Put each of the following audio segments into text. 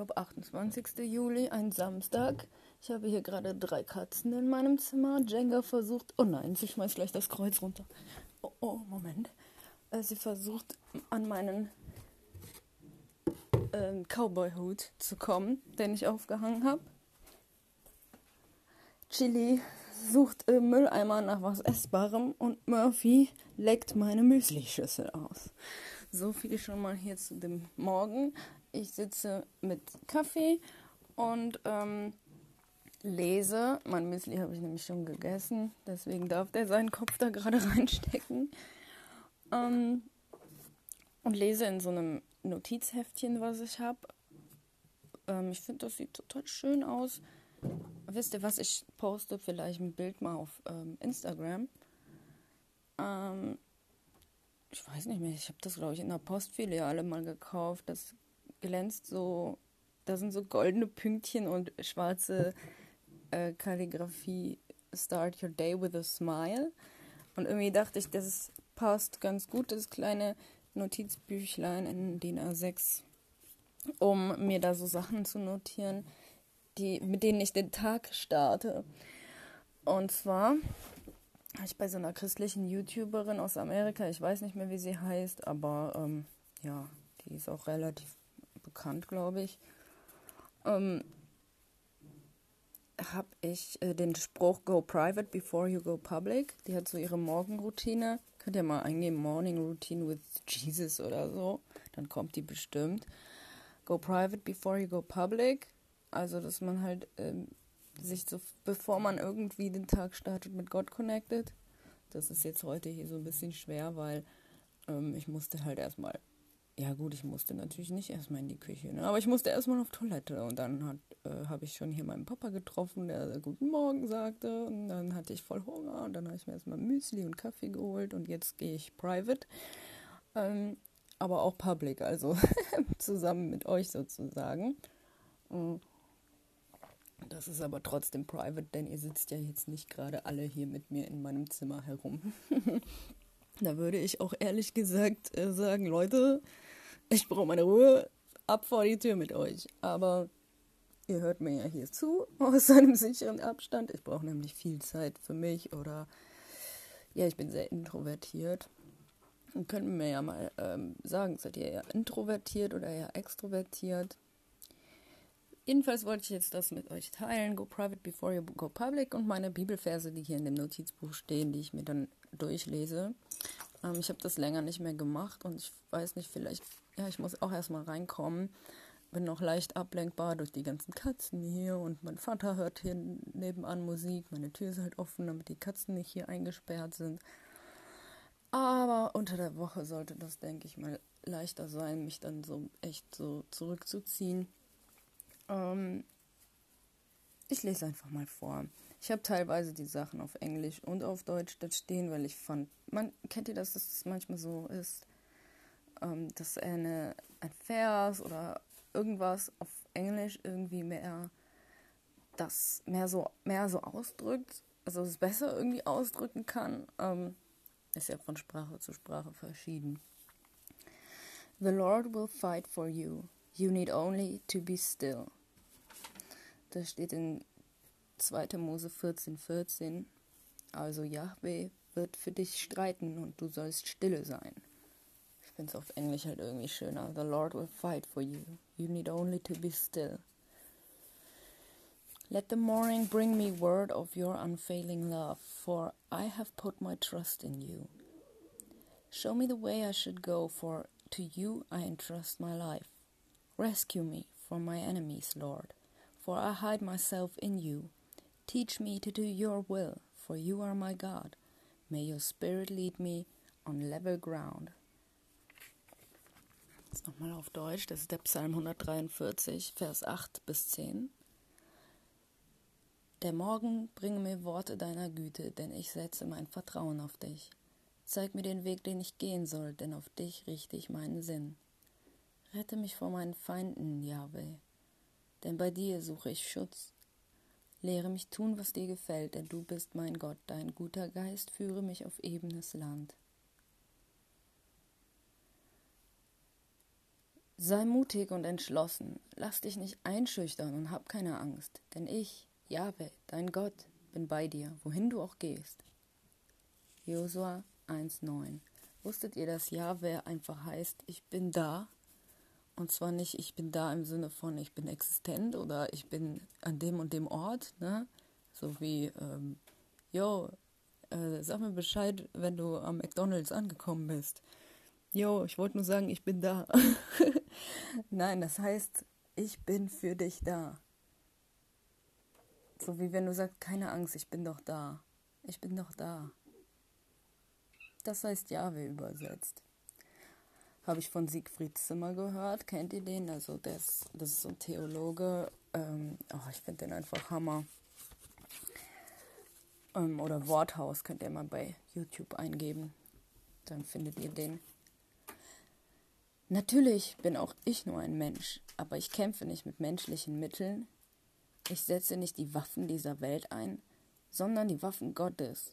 glaube, 28. Juli, ein Samstag. Ich habe hier gerade drei Katzen in meinem Zimmer. Jenga versucht. Oh nein, sie schmeißt gleich das Kreuz runter. Oh, oh Moment. Äh, sie versucht an meinen äh, Cowboy-Hut zu kommen, den ich aufgehangen habe. Chili sucht im Mülleimer nach was Essbarem und Murphy leckt meine Müsli-Schüssel aus. So viel schon mal hier zu dem Morgen. Ich sitze mit Kaffee und ähm, lese. Mein Müsli habe ich nämlich schon gegessen, deswegen darf der seinen Kopf da gerade reinstecken. Ähm, und lese in so einem Notizheftchen, was ich habe. Ähm, ich finde, das sieht total schön aus. Wisst ihr was? Ich poste vielleicht ein Bild mal auf ähm, Instagram. Ähm, ich weiß nicht mehr, ich habe das, glaube ich, in der Postfiliale mal gekauft. Das glänzt so, da sind so goldene Pünktchen und schwarze äh, Kalligrafie. Start your day with a smile. Und irgendwie dachte ich, das passt ganz gut, das kleine Notizbüchlein in DIN A6, um mir da so Sachen zu notieren, die, mit denen ich den Tag starte. Und zwar habe ich bei so einer christlichen YouTuberin aus Amerika, ich weiß nicht mehr, wie sie heißt, aber ähm, ja, die ist auch relativ bekannt, glaube ich, ähm, habe ich äh, den Spruch Go private before you go public. Die hat so ihre Morgenroutine. Könnt ihr mal eingeben, Morning Routine with Jesus oder so. Dann kommt die bestimmt. Go private before you go public. Also, dass man halt ähm, sich so, bevor man irgendwie den Tag startet, mit Gott connected. Das ist jetzt heute hier so ein bisschen schwer, weil ähm, ich musste halt erstmal, ja gut, ich musste natürlich nicht erstmal in die Küche, ne? aber ich musste erstmal auf Toilette und dann äh, habe ich schon hier meinen Papa getroffen, der Guten Morgen sagte und dann hatte ich voll Hunger und dann habe ich mir erstmal Müsli und Kaffee geholt und jetzt gehe ich private, ähm, aber auch public, also zusammen mit euch sozusagen. Und das ist aber trotzdem private, denn ihr sitzt ja jetzt nicht gerade alle hier mit mir in meinem Zimmer herum. da würde ich auch ehrlich gesagt äh, sagen, Leute, ich brauche meine Ruhe, ab vor die Tür mit euch. Aber ihr hört mir ja hier zu, aus einem sicheren Abstand. Ich brauche nämlich viel Zeit für mich oder ja, ich bin sehr introvertiert. Und könnt mir ja mal ähm, sagen, seid ihr eher introvertiert oder eher extrovertiert? Jedenfalls wollte ich jetzt das mit euch teilen. Go private before you go public und meine Bibelverse, die hier in dem Notizbuch stehen, die ich mir dann durchlese. Ähm, ich habe das länger nicht mehr gemacht und ich weiß nicht, vielleicht, ja, ich muss auch erstmal reinkommen. Bin noch leicht ablenkbar durch die ganzen Katzen hier und mein Vater hört hier nebenan Musik. Meine Tür ist halt offen, damit die Katzen nicht hier eingesperrt sind. Aber unter der Woche sollte das, denke ich mal, leichter sein, mich dann so echt so zurückzuziehen. Ähm, ich lese einfach mal vor. Ich habe teilweise die Sachen auf Englisch und auf Deutsch da stehen, weil ich fand, man kennt ihr das, dass es manchmal so ist, ähm, dass eine, ein Vers oder irgendwas auf Englisch irgendwie mehr das mehr so mehr so ausdrückt, also es besser irgendwie ausdrücken kann. Ähm, ist ja von Sprache zu Sprache verschieden. The Lord will fight for you. You need only to be still. Das steht in 2. Mose 14, 14. Also Yahweh wird für dich streiten und du sollst stille sein. Ich finde es auf Englisch halt irgendwie schöner. The Lord will fight for you. You need only to be still. Let the morning bring me word of your unfailing love, for I have put my trust in you. Show me the way I should go, for to you I entrust my life. Rescue me from my enemies, Lord for I hide myself in you. Teach me to do your will, for you are my God. May your spirit lead me on level ground. Jetzt nochmal auf Deutsch, das ist der Psalm 143, Vers 8 bis 10. Der Morgen bringe mir Worte deiner Güte, denn ich setze mein Vertrauen auf dich. Zeig mir den Weg, den ich gehen soll, denn auf dich richte ich meinen Sinn. Rette mich vor meinen Feinden, Yahweh denn bei dir suche ich Schutz. Lehre mich tun, was dir gefällt, denn du bist mein Gott, dein guter Geist führe mich auf ebenes Land. Sei mutig und entschlossen, lass dich nicht einschüchtern und hab keine Angst, denn ich, Jahwe, dein Gott, bin bei dir, wohin du auch gehst. Josua 1,9 Wusstet ihr, dass Jahwe einfach heißt, ich bin da? Und zwar nicht, ich bin da im Sinne von, ich bin existent oder ich bin an dem und dem Ort, ne? So wie, ähm, yo, äh, sag mir Bescheid, wenn du am McDonalds angekommen bist. Jo, ich wollte nur sagen, ich bin da. Nein, das heißt, ich bin für dich da. So wie wenn du sagst, keine Angst, ich bin doch da. Ich bin doch da. Das heißt Jahwe übersetzt. Habe ich von Siegfried Zimmer gehört. Kennt ihr den? Also das, das ist so ein Theologe. Ähm, oh, ich finde den einfach Hammer. Ähm, oder Worthaus könnt ihr mal bei YouTube eingeben. Dann findet ihr den. Natürlich bin auch ich nur ein Mensch, aber ich kämpfe nicht mit menschlichen Mitteln. Ich setze nicht die Waffen dieser Welt ein, sondern die Waffen Gottes.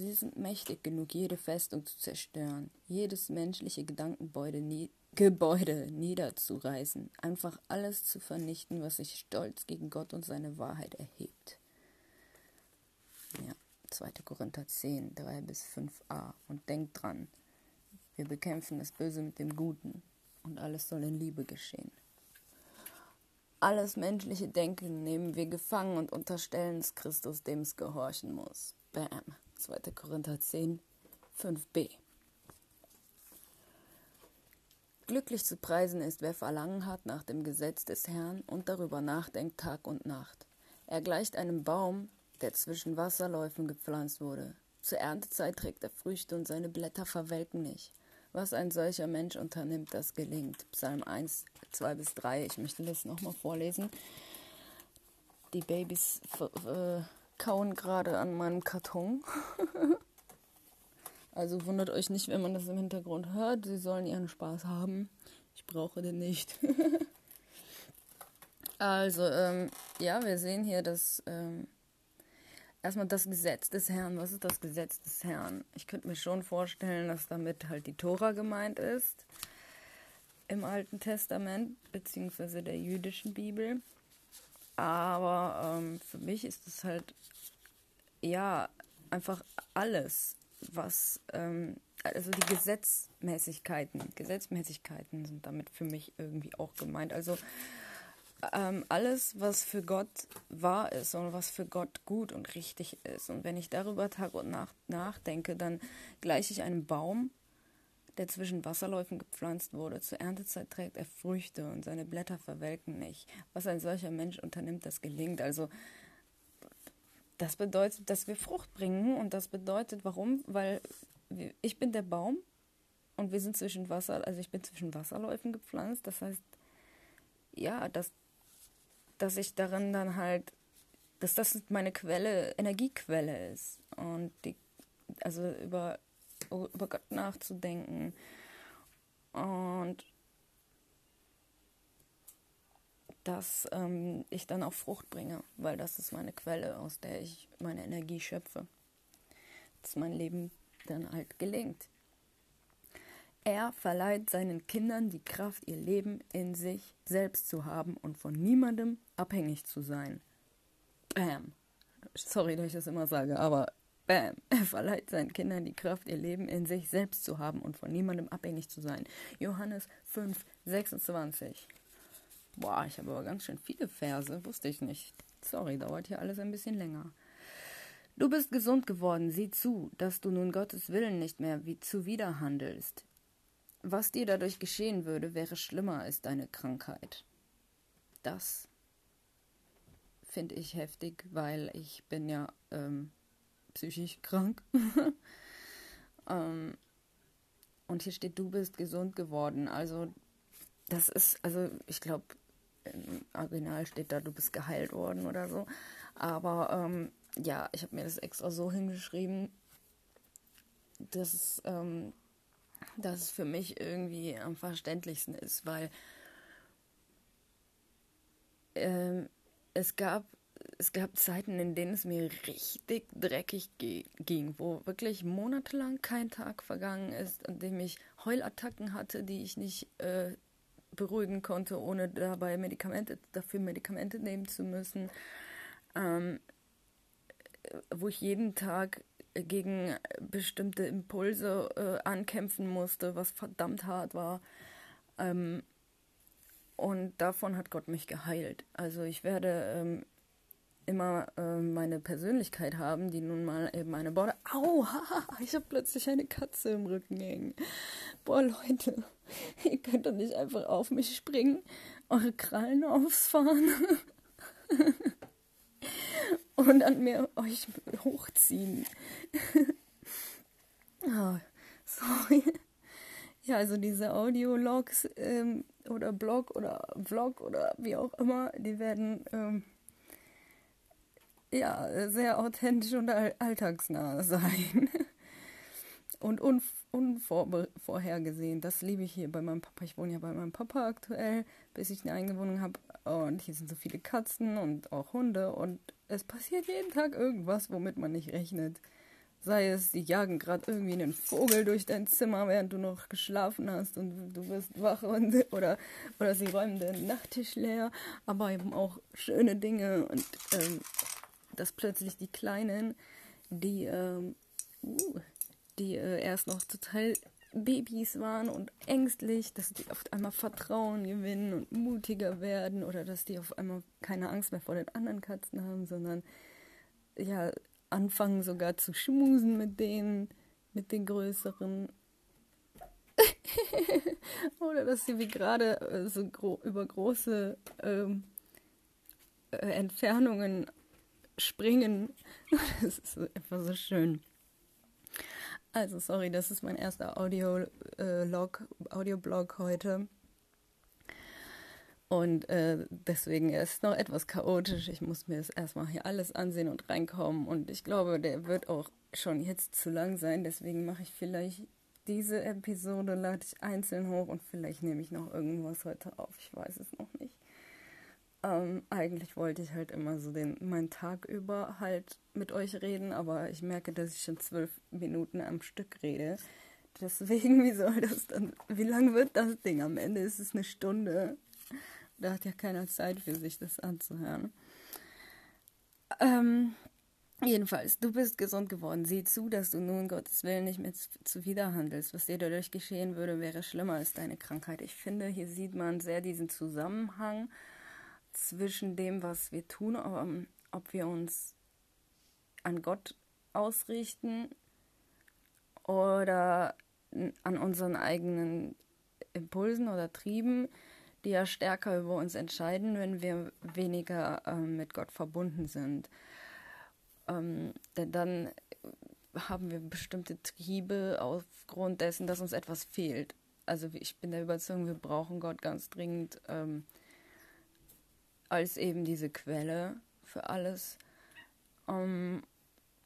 Sie sind mächtig genug, jede Festung zu zerstören, jedes menschliche Gedankengebäude nie Gebäude niederzureißen, einfach alles zu vernichten, was sich stolz gegen Gott und seine Wahrheit erhebt. Ja, 2. Korinther 10, 3 bis 5a. Und denkt dran, wir bekämpfen das Böse mit dem Guten und alles soll in Liebe geschehen. Alles menschliche Denken nehmen wir gefangen und unterstellen es Christus, dem es gehorchen muss. Bam. 2. Korinther 10, 5b. Glücklich zu preisen ist, wer Verlangen hat nach dem Gesetz des Herrn und darüber nachdenkt Tag und Nacht. Er gleicht einem Baum, der zwischen Wasserläufen gepflanzt wurde. Zur Erntezeit trägt er Früchte und seine Blätter verwelken nicht. Was ein solcher Mensch unternimmt, das gelingt. Psalm 1, 2 bis 3. Ich möchte das nochmal vorlesen. Die Babys äh, kauen gerade an meinem Karton. also wundert euch nicht, wenn man das im Hintergrund hört. Sie sollen ihren Spaß haben. Ich brauche den nicht. also, ähm, ja, wir sehen hier, dass. Ähm, erstmal das Gesetz des Herrn. Was ist das Gesetz des Herrn? Ich könnte mir schon vorstellen, dass damit halt die Tora gemeint ist im Alten Testament, beziehungsweise der jüdischen Bibel. Aber ähm, für mich ist es halt, ja, einfach alles, was, ähm, also die Gesetzmäßigkeiten, Gesetzmäßigkeiten sind damit für mich irgendwie auch gemeint. Also ähm, alles, was für Gott wahr ist und was für Gott gut und richtig ist. Und wenn ich darüber Tag und Nacht nachdenke, dann gleiche ich einem Baum, der zwischen Wasserläufen gepflanzt wurde. Zur Erntezeit trägt er Früchte und seine Blätter verwelken nicht. Was ein solcher Mensch unternimmt, das gelingt. Also das bedeutet, dass wir Frucht bringen und das bedeutet, warum? Weil ich bin der Baum und wir sind zwischen Wasser, also ich bin zwischen Wasserläufen gepflanzt. Das heißt, ja, das, dass ich darin dann halt, dass das meine Quelle, Energiequelle ist. Und die, also über, über Gott nachzudenken. Und dass ähm, ich dann auch Frucht bringe, weil das ist meine Quelle, aus der ich meine Energie schöpfe. Dass mein Leben dann halt gelingt. Er verleiht seinen Kindern die Kraft, ihr Leben in sich selbst zu haben und von niemandem abhängig zu sein. Bam. Sorry, dass ich das immer sage, aber bam. Er verleiht seinen Kindern die Kraft, ihr Leben in sich selbst zu haben und von niemandem abhängig zu sein. Johannes 5, 26. Boah, ich habe aber ganz schön viele Verse, wusste ich nicht. Sorry, dauert hier alles ein bisschen länger. Du bist gesund geworden, sieh zu, dass du nun Gottes Willen nicht mehr wie zuwider handelst. Was dir dadurch geschehen würde, wäre schlimmer als deine Krankheit. Das finde ich heftig, weil ich bin ja ähm, psychisch krank. ähm, und hier steht, du bist gesund geworden. Also das ist, also ich glaube, im Original steht da, du bist geheilt worden oder so. Aber ähm, ja, ich habe mir das extra so hingeschrieben, dass ähm, dass es für mich irgendwie am verständlichsten ist, weil ähm, es gab es gab Zeiten, in denen es mir richtig dreckig ging, wo wirklich monatelang kein Tag vergangen ist, an dem ich Heulattacken hatte, die ich nicht äh, beruhigen konnte, ohne dabei Medikamente, dafür Medikamente nehmen zu müssen. Ähm, wo ich jeden Tag gegen bestimmte Impulse äh, ankämpfen musste, was verdammt hart war. Ähm, und davon hat Gott mich geheilt. Also ich werde ähm, immer äh, meine Persönlichkeit haben, die nun mal eben eine Border. Au, ich habe plötzlich eine Katze im Rücken hängen. Boah, Leute, ihr könnt doch nicht einfach auf mich springen, eure Krallen ausfahren und an mir euch hochziehen. oh, sorry. Ja, also diese Audiologs ähm, oder Blog oder Vlog oder wie auch immer, die werden ähm, ja sehr authentisch und alltagsnah sein. und un unvorhergesehen. Das liebe ich hier bei meinem Papa. Ich wohne ja bei meinem Papa aktuell, bis ich eine eigene Wohnung habe. Und hier sind so viele Katzen und auch Hunde. Und es passiert jeden Tag irgendwas, womit man nicht rechnet. Sei es, sie jagen gerade irgendwie einen Vogel durch dein Zimmer, während du noch geschlafen hast und du wirst wach und, oder, oder sie räumen den Nachttisch leer, aber eben auch schöne Dinge und ähm, dass plötzlich die Kleinen, die, ähm, uh, die äh, erst noch total Babys waren und ängstlich, dass die auf einmal Vertrauen gewinnen und mutiger werden oder dass die auf einmal keine Angst mehr vor den anderen Katzen haben, sondern ja, anfangen sogar zu schmusen mit denen, mit den größeren. Oder dass sie wie gerade äh, so gro über große ähm, äh, Entfernungen springen. Das ist einfach so schön. Also sorry, das ist mein erster Audio-Log, äh, Audioblog heute. Und äh, deswegen ist es noch etwas chaotisch. Ich muss mir das erstmal hier alles ansehen und reinkommen. Und ich glaube, der wird auch schon jetzt zu lang sein. Deswegen mache ich vielleicht diese Episode, lade ich einzeln hoch und vielleicht nehme ich noch irgendwas heute auf. Ich weiß es noch nicht. Ähm, eigentlich wollte ich halt immer so den, meinen Tag über halt mit euch reden, aber ich merke, dass ich schon zwölf Minuten am Stück rede. Deswegen, wie soll das dann, wie lang wird das Ding? Am Ende ist es eine Stunde. Da hat ja keiner Zeit für sich, das anzuhören. Ähm, jedenfalls, du bist gesund geworden. Sieh zu, dass du nun Gottes Willen nicht mehr zuwiderhandelst. Was dir dadurch geschehen würde, wäre schlimmer als deine Krankheit. Ich finde, hier sieht man sehr diesen Zusammenhang zwischen dem, was wir tun, um, ob wir uns an Gott ausrichten oder an unseren eigenen Impulsen oder Trieben die ja stärker über uns entscheiden, wenn wir weniger ähm, mit Gott verbunden sind. Ähm, denn dann haben wir bestimmte Triebe aufgrund dessen, dass uns etwas fehlt. Also ich bin der Überzeugung, wir brauchen Gott ganz dringend ähm, als eben diese Quelle für alles. Ähm,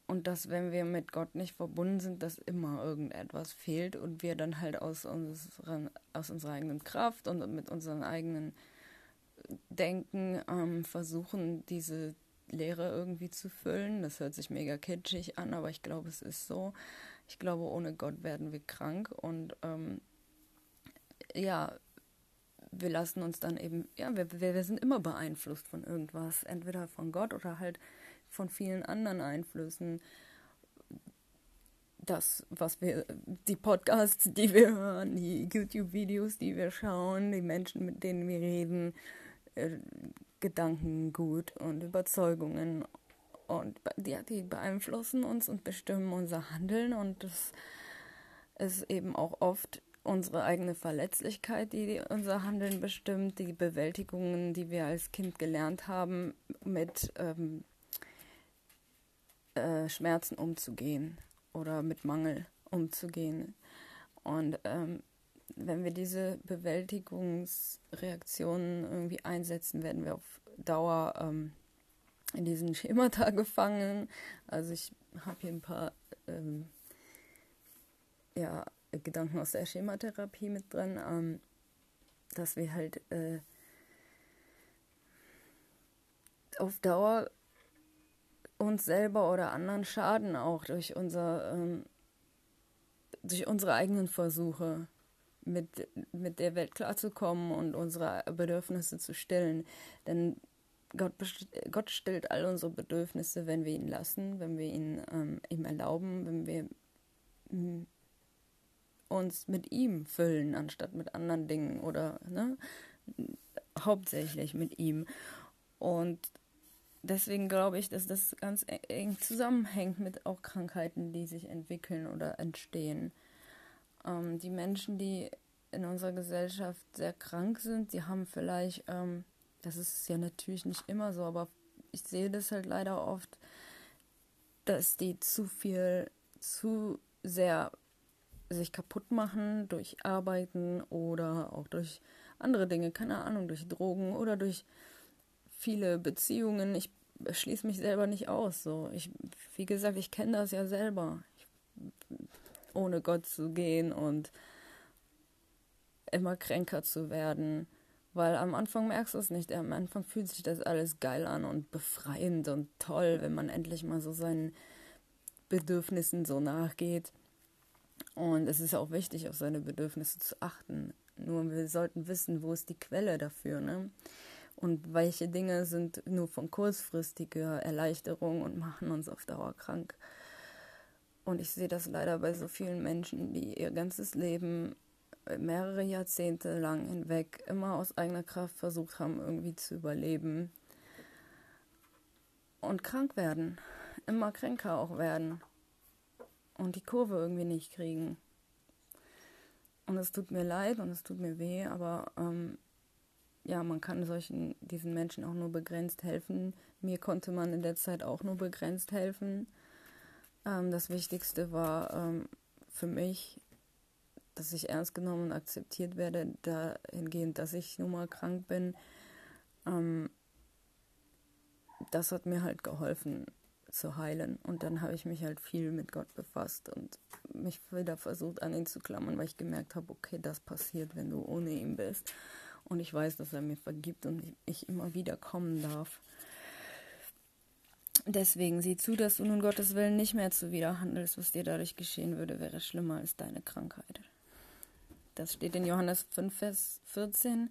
und dass, wenn wir mit Gott nicht verbunden sind, dass immer irgendetwas fehlt und wir dann halt aus, unseren, aus unserer eigenen Kraft und mit unserem eigenen Denken ähm, versuchen, diese Leere irgendwie zu füllen. Das hört sich mega kitschig an, aber ich glaube, es ist so. Ich glaube, ohne Gott werden wir krank und ähm, ja, wir lassen uns dann eben, ja, wir, wir sind immer beeinflusst von irgendwas, entweder von Gott oder halt von vielen anderen Einflüssen. Das, was wir, die Podcasts, die wir hören, die YouTube-Videos, die wir schauen, die Menschen, mit denen wir reden, äh, Gedankengut und Überzeugungen und ja, die beeinflussen uns und bestimmen unser Handeln und das ist eben auch oft unsere eigene Verletzlichkeit, die unser Handeln bestimmt, die Bewältigungen, die wir als Kind gelernt haben, mit ähm, äh, Schmerzen umzugehen oder mit Mangel umzugehen. Und ähm, wenn wir diese Bewältigungsreaktionen irgendwie einsetzen, werden wir auf Dauer ähm, in diesen Schemata gefangen. Also ich habe hier ein paar ähm, ja, Gedanken aus der Schematherapie mit drin, ähm, dass wir halt äh, auf Dauer uns selber oder anderen schaden auch durch unser ähm, durch unsere eigenen Versuche mit, mit der Welt klarzukommen und unsere Bedürfnisse zu stillen. Denn Gott, Gott stillt all unsere Bedürfnisse, wenn wir ihn lassen, wenn wir ihn ähm, ihm erlauben, wenn wir uns mit ihm füllen, anstatt mit anderen Dingen oder ne, hauptsächlich mit ihm. Und deswegen glaube ich, dass das ganz e-, eng zusammenhängt mit auch Krankheiten, die sich entwickeln oder entstehen. Ähm, die Menschen, die in unserer Gesellschaft sehr krank sind, die haben vielleicht, ähm, das ist ja natürlich nicht immer so, aber ich sehe das halt leider oft, dass die zu viel, zu sehr sich kaputt machen durch Arbeiten oder auch durch andere Dinge, keine Ahnung, durch Drogen oder durch viele Beziehungen. Ich schließe mich selber nicht aus. So, ich, wie gesagt, ich kenne das ja selber, ich, ohne Gott zu gehen und immer kränker zu werden. Weil am Anfang merkst du es nicht. Am Anfang fühlt sich das alles geil an und befreiend und toll, wenn man endlich mal so seinen Bedürfnissen so nachgeht. Und es ist auch wichtig, auf seine Bedürfnisse zu achten. Nur wir sollten wissen, wo ist die Quelle dafür, ne? Und welche Dinge sind nur von kurzfristiger Erleichterung und machen uns auf Dauer krank. Und ich sehe das leider bei so vielen Menschen, die ihr ganzes Leben äh, mehrere Jahrzehnte lang hinweg immer aus eigener Kraft versucht haben, irgendwie zu überleben und krank werden, immer kränker auch werden und die Kurve irgendwie nicht kriegen. Und es tut mir leid und es tut mir weh, aber ähm, ja, man kann solchen, diesen Menschen auch nur begrenzt helfen. Mir konnte man in der Zeit auch nur begrenzt helfen. Ähm, das Wichtigste war ähm, für mich, dass ich ernst genommen und akzeptiert werde, dahingehend, dass ich nun mal krank bin. Ähm, das hat mir halt geholfen zu heilen. Und dann habe ich mich halt viel mit Gott befasst und mich wieder versucht an ihn zu klammern, weil ich gemerkt habe, okay, das passiert, wenn du ohne ihn bist. Und ich weiß, dass er mir vergibt und ich immer wieder kommen darf. Deswegen sieh zu, dass du nun Gottes Willen nicht mehr zuwider handelst. Was dir dadurch geschehen würde, wäre schlimmer als deine Krankheit. Das steht in Johannes 5, Vers 14.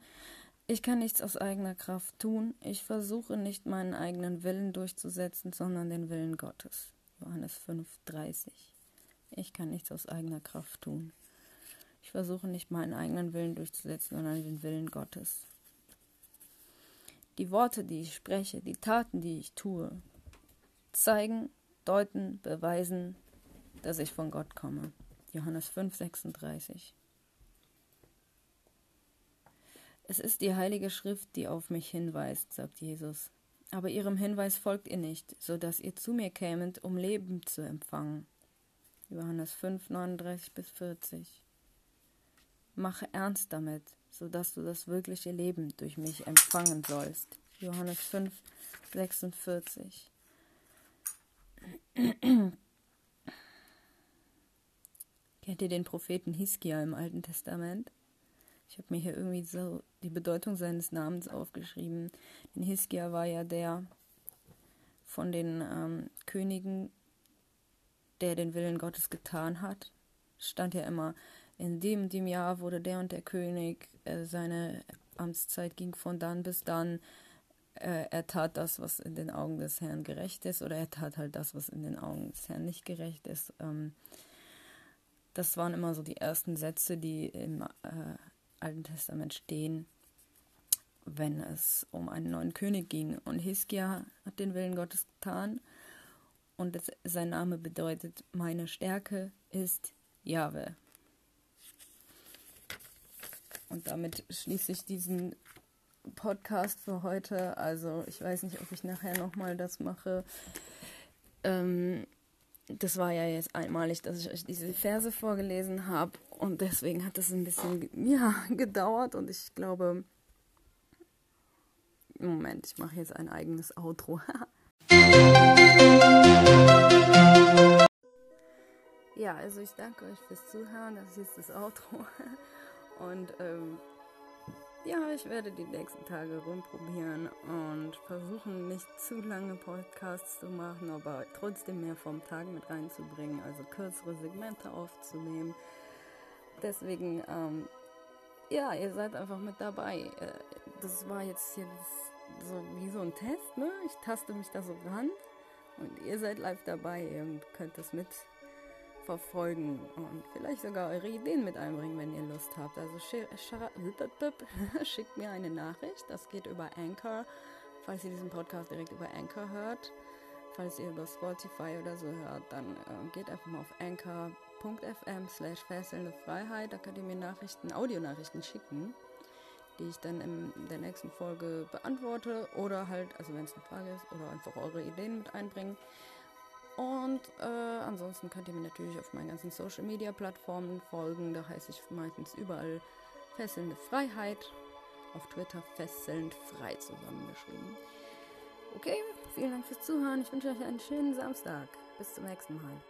Ich kann nichts aus eigener Kraft tun. Ich versuche nicht meinen eigenen Willen durchzusetzen, sondern den Willen Gottes. Johannes 5, 30. Ich kann nichts aus eigener Kraft tun. Ich versuche nicht meinen eigenen Willen durchzusetzen, sondern den Willen Gottes. Die Worte, die ich spreche, die Taten, die ich tue, zeigen, deuten, beweisen, dass ich von Gott komme. Johannes 5, Es ist die heilige Schrift, die auf mich hinweist, sagt Jesus. Aber ihrem Hinweis folgt ihr nicht, so dass ihr zu mir kämet, um Leben zu empfangen. Johannes 5, 39 bis 40. Mache ernst damit, so dass du das wirkliche Leben durch mich empfangen sollst. Johannes 5, 46. Kennt ihr den Propheten Hiskia im Alten Testament? Ich habe mir hier irgendwie so die Bedeutung seines Namens aufgeschrieben. Denn Hiskia war ja der von den ähm, Königen, der den Willen Gottes getan hat. Stand ja immer in dem und dem Jahr wurde der und der König, äh, seine Amtszeit ging von dann bis dann. Äh, er tat das, was in den Augen des Herrn gerecht ist, oder er tat halt das, was in den Augen des Herrn nicht gerecht ist. Ähm, das waren immer so die ersten Sätze, die im äh, Alten Testament stehen, wenn es um einen neuen König ging. Und Hiskia hat den Willen Gottes getan. Und das, sein Name bedeutet, meine Stärke ist Jahwe. Und damit schließe ich diesen Podcast für heute. Also ich weiß nicht, ob ich nachher nochmal das mache. Ähm, das war ja jetzt einmalig, dass ich euch diese Verse vorgelesen habe. Und deswegen hat das ein bisschen ja, gedauert. Und ich glaube, Moment, ich mache jetzt ein eigenes Outro. ja, also ich danke euch fürs Zuhören. Das ist das Outro. Und ähm, ja, ich werde die nächsten Tage rumprobieren und versuchen, nicht zu lange Podcasts zu machen, aber trotzdem mehr vom Tag mit reinzubringen, also kürzere Segmente aufzunehmen. Deswegen, ähm, ja, ihr seid einfach mit dabei. Äh, das war jetzt hier so wie so ein Test, ne? Ich taste mich da so ran und ihr seid live dabei und könnt das mit verfolgen und vielleicht sogar eure Ideen mit einbringen, wenn ihr Lust habt. Also schickt mir eine Nachricht. Das geht über Anchor, falls ihr diesen Podcast direkt über Anchor hört. Falls ihr über Spotify oder so hört, dann äh, geht einfach mal auf anchor.fm slash fesselnde Freiheit. Da könnt ihr mir Nachrichten, Audionachrichten schicken, die ich dann in der nächsten Folge beantworte oder halt, also wenn es eine Frage ist, oder einfach eure Ideen mit einbringen. Und äh, ansonsten könnt ihr mir natürlich auf meinen ganzen Social Media Plattformen folgen. Da heiße ich meistens überall Fesselnde Freiheit. Auf Twitter fesselnd frei zusammengeschrieben. Okay, vielen Dank fürs Zuhören. Ich wünsche euch einen schönen Samstag. Bis zum nächsten Mal.